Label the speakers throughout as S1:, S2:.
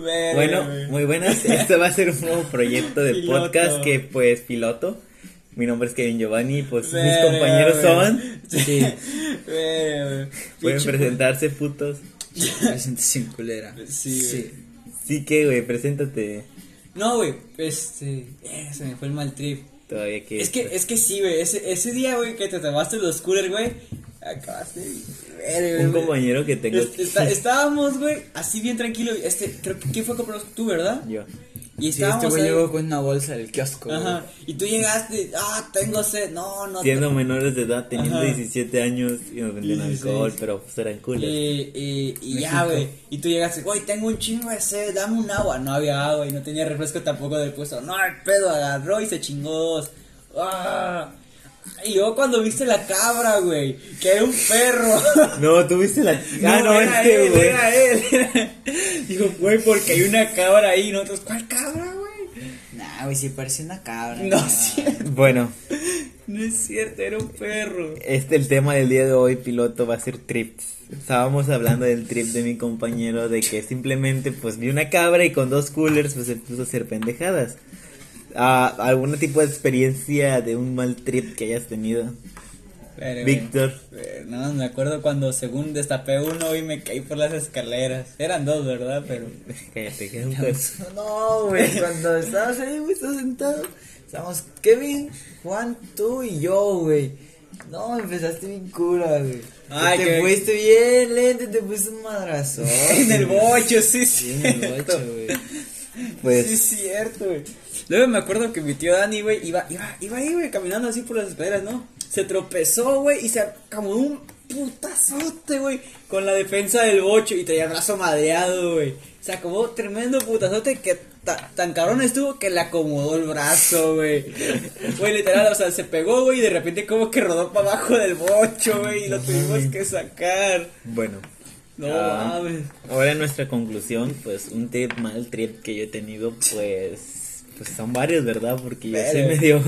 S1: Bueno, muy buenas. Este va a ser un nuevo proyecto de
S2: Piloto.
S1: podcast que pues piloto. Mi nombre es Kevin Giovanni, pues mis compañeros son.
S2: Sí.
S1: Pueden presentarse, putos.
S3: Presentación culera.
S2: Sí, güey.
S1: Sí que, güey, preséntate.
S2: No, güey, este. eh, se me fue el mal trip.
S1: Todavía que.
S2: Es que, es que sí, güey. Ese, ese día, güey, que te tomaste los coolers, güey. Acabaste. verga,
S1: Un
S2: güey.
S1: compañero que tengo.
S2: Est- está- estábamos, güey, así bien tranquilo. Este, creo que ¿quién fue a comprarlos? tú, ¿verdad?
S1: Yo.
S2: Y
S3: Sí,
S2: estábamos
S3: este güey llegó con una bolsa del kiosco.
S2: Ajá. Y tú llegaste, ah, tengo sed. No, no.
S1: Siendo menores de edad, teniendo
S2: Ajá.
S1: 17 años y nos vendían
S2: 16.
S1: alcohol, pero pues eran coolers.
S2: Y, y, y ya, güey. Y tú llegaste, güey, tengo un chingo de sed, dame un agua. No había agua y no tenía refresco tampoco del puesto. No, el pedo agarró y se chingó dos. Ah. Y luego cuando viste la cabra, güey, que era un perro.
S1: No, tuviste la. ah, no,
S2: era
S1: este,
S2: él,
S1: güey.
S2: era él. era- Dijo, güey, porque hay una cabra ahí. Y nosotros, ¿cuál cabra, güey?
S3: Nah, güey, sí parecía una cabra.
S2: No cierto,
S1: Bueno,
S2: no es cierto, era un perro.
S1: este el tema del día de hoy, piloto, va a ser trips. Estábamos hablando del trip de mi compañero de que simplemente pues vi una cabra y con dos coolers pues se puso a hacer pendejadas. Ah, ¿Algún tipo de experiencia de un mal trip que hayas tenido?
S2: Pero,
S1: Víctor.
S2: eh, No, me acuerdo cuando según destapé uno y me caí por las escaleras. Eran dos, ¿verdad? Pero.
S1: Cállate, que.
S3: No, güey, cuando estabas ahí, güey, estabas sentado. Estábamos Kevin, Juan, tú y yo, güey. No, empezaste bien cura, güey.
S2: Ay,
S3: te
S2: que-
S3: fuiste bien lento, te pusiste un madrazo.
S2: En el bocho, sí,
S3: Sí,
S2: sí.
S3: en el bocho, güey.
S1: Pues
S2: Sí, es cierto, güey. Luego me acuerdo que mi tío Dani, güey, iba, iba, iba ahí, güey, caminando así por las escaleras, ¿no? Se tropezó, güey, y se acomodó un putazote, güey, con la defensa del bocho y traía el brazo madreado, güey. Se acomodó tremendo putazote que ta- tan cabrón estuvo que le acomodó el brazo, güey. Güey, literal, o sea, se pegó, güey, y de repente como que rodó para abajo del bocho, güey, y lo tuvimos que sacar.
S1: bueno.
S2: No
S1: Ah,
S2: mames.
S1: Ahora nuestra conclusión, pues un trip mal trip que yo he tenido, pues pues son varios, ¿verdad? Porque yo soy medio,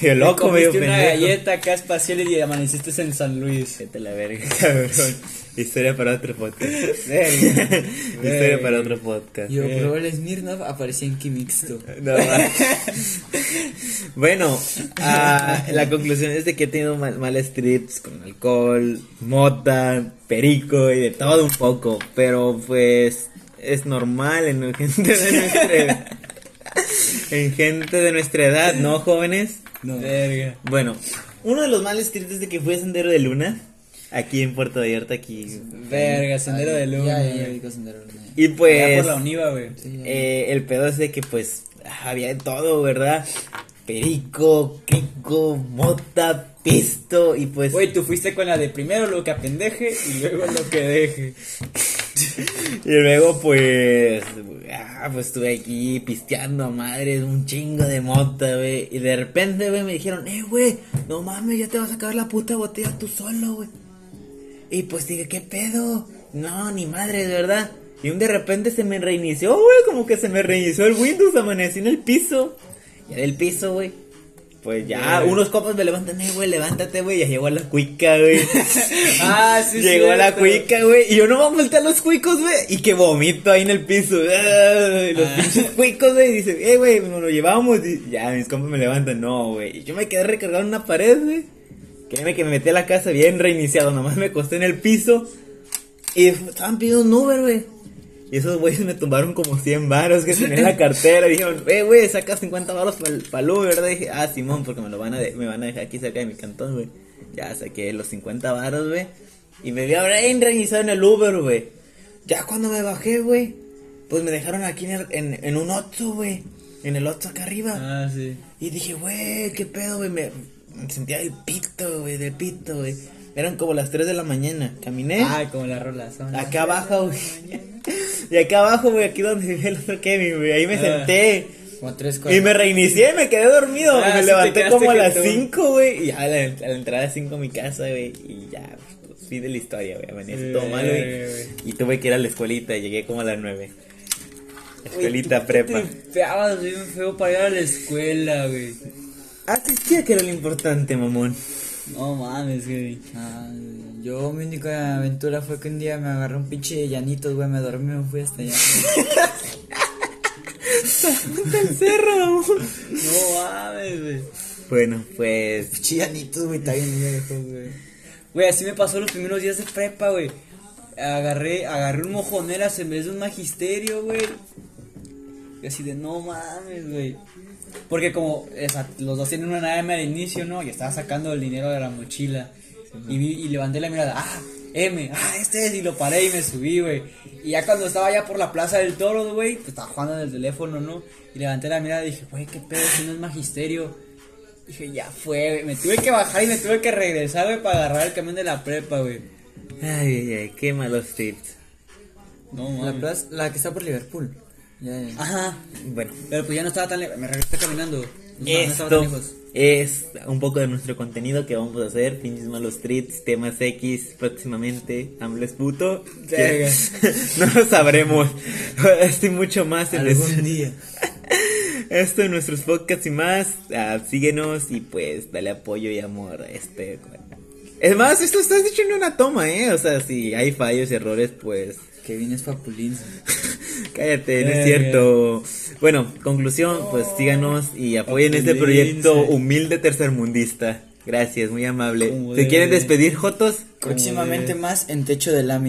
S1: medio loco,
S2: Te
S1: medio
S2: comiste una
S1: pendejo.
S2: galleta acá espacial y amaneciste en San Luis.
S1: Vete la verga, cabrón. Historia para otro podcast.
S2: Verga.
S1: Historia para otro podcast.
S3: Yo probé el Smirnoff, aparecía en Kimixto.
S1: No, bueno, ah, la conclusión es de que he tenido mal, males trips con alcohol, mota, perico y de todo un poco, pero pues es normal en gente de nuestra. En gente de nuestra edad, ¿no, jóvenes?
S3: No.
S2: Verga.
S1: Bueno, uno de los males trips es de que fui a Sendero de Luna, aquí en Puerto Vallarta, aquí.
S2: Verga, sendero de luna.
S3: Ya, ya, ya, Sendero de Luna.
S1: Y
S2: Allá
S1: pues...
S2: por la univa, güey.
S3: Sí.
S1: Eh, el pedo es de que pues había de todo, ¿verdad? Perico, crico, mota, pisto y pues...
S2: Güey, tú fuiste con la de primero lo que apendeje y luego lo que deje.
S1: Y luego pues... Ah, pues estuve aquí pisteando a madres, un chingo de mota, güey. Y de repente, güey, me dijeron, eh, güey, no mames, ya te vas a acabar la puta botella tú solo, güey. Y pues dije, ¿qué pedo? No, ni madre, de verdad. Y un de repente se me reinició, güey, como que se me reinició el Windows, amanecí en el piso. Ya del piso, güey. Pues ya, unos copas me levantan, eh, güey, levántate, güey. Ya llegó a la cuica, güey.
S2: Ah, sí,
S1: Llegó a la cuica, güey. Y yo no me volteé a los cuicos, güey. Y que vomito ahí en el piso. Ay, los
S2: Ah.
S1: pinches cuicos, güey. Y dice, eh, güey, nos lo llevamos. Y ya, mis compas me levantan. No, güey. Y yo me quedé recargado en una pared, güey. Créeme que me metí a la casa bien reiniciado. Nomás me acosté en el piso. Y estaban pidiendo un Uber, güey. Y esos güeyes me tumbaron como 100 varos que tenía en la cartera. Y dijeron, eh, güey, saca 50 varos para el Uber, ¿verdad? Y dije, ah, Simón, porque me lo van a, de- me van a dejar aquí cerca de mi cantón, güey. Ya saqué los 50 varos, güey. Y me vi ahora bien reiniciado en el Uber, güey. Ya cuando me bajé, güey, pues me dejaron aquí en, el- en, en un Otto, güey. En el Otto acá arriba.
S2: Ah, sí.
S1: Y dije, güey, qué pedo, güey. Me, me sentía del pito, güey, del pito, güey. Eran como las 3 de la mañana. Caminé.
S2: Ah, como la rola.
S1: Acá abajo, güey. Y acá abajo, güey, aquí donde vive el otro Kevin, güey. Ahí me
S2: Ah.
S1: senté.
S3: Como tres
S1: Y me reinicié, me quedé dormido.
S2: Ah,
S1: me levanté como a las. 5, güey. Y ya a la, a la entrada de 5 a mi casa, güey. Y ya, pues, fin de la historia, güey. Amanecí todo mal, güey. Y tuve que ir a la escuelita. Llegué como a las 9.
S2: güey,
S1: Escuelita
S2: tú
S1: prepa.
S2: Te bien feo para ir a la escuela, güey.
S1: Asistía que era lo importante, mamón.
S2: No mames, güey.
S3: Ah, Yo, mi única aventura fue que un día me agarré un pinche llanitos, güey, me dormí y me fui hasta allá.
S1: el cerro.
S2: No mames, güey.
S1: Bueno, pues.
S3: pinche llanitos, güey, está bien lejos, güey.
S2: Güey, así me pasó los primeros días de prepa, güey. Agarré, agarré un mojoneras en vez de un magisterio, güey. Y así de, no mames, güey. Porque como esa- los dos tienen una M al inicio, ¿no? Y estaba sacando el dinero de la mochila. Y, vi, y levanté la mirada, ah, M, ah, este es. Y lo paré y me subí, güey. Y ya cuando estaba ya por la plaza del toro, güey, pues estaba jugando en el teléfono, ¿no? Y levanté la mirada y dije, güey, qué pedo, si no es magisterio. Dije, ya fue, güey. Me tuve que bajar y me tuve que regresar, güey, para agarrar el camión de la prepa, güey.
S1: Ay, ay, ay, qué malos tips.
S2: No,
S3: La,
S2: mames.
S3: plaza, la que está por Liverpool. Ya, ya.
S2: Ajá.
S1: Bueno,
S2: Pero pues ya no estaba tan lejos. Me regresé caminando.
S1: Esto es un poco de nuestro contenido que vamos a hacer. Pinches malos treats, temas X próximamente. Hambles puto. No lo sabremos. Estoy mucho más en
S3: Algún
S1: este-
S3: día.
S1: Esto en nuestros podcasts y más. Ah, síguenos y pues dale apoyo y amor a este. Es más, esto estás dicho en una toma, ¿eh? O sea, si hay fallos y errores, pues
S3: Kevin es papulín.
S1: cállate, no es cierto. Bueno, conclusión, pues síganos y apoyen este proyecto humilde tercermundista. Gracias, muy amable. ¿Se quieren despedir, Jotos?
S3: Próximamente más en techo de lámina.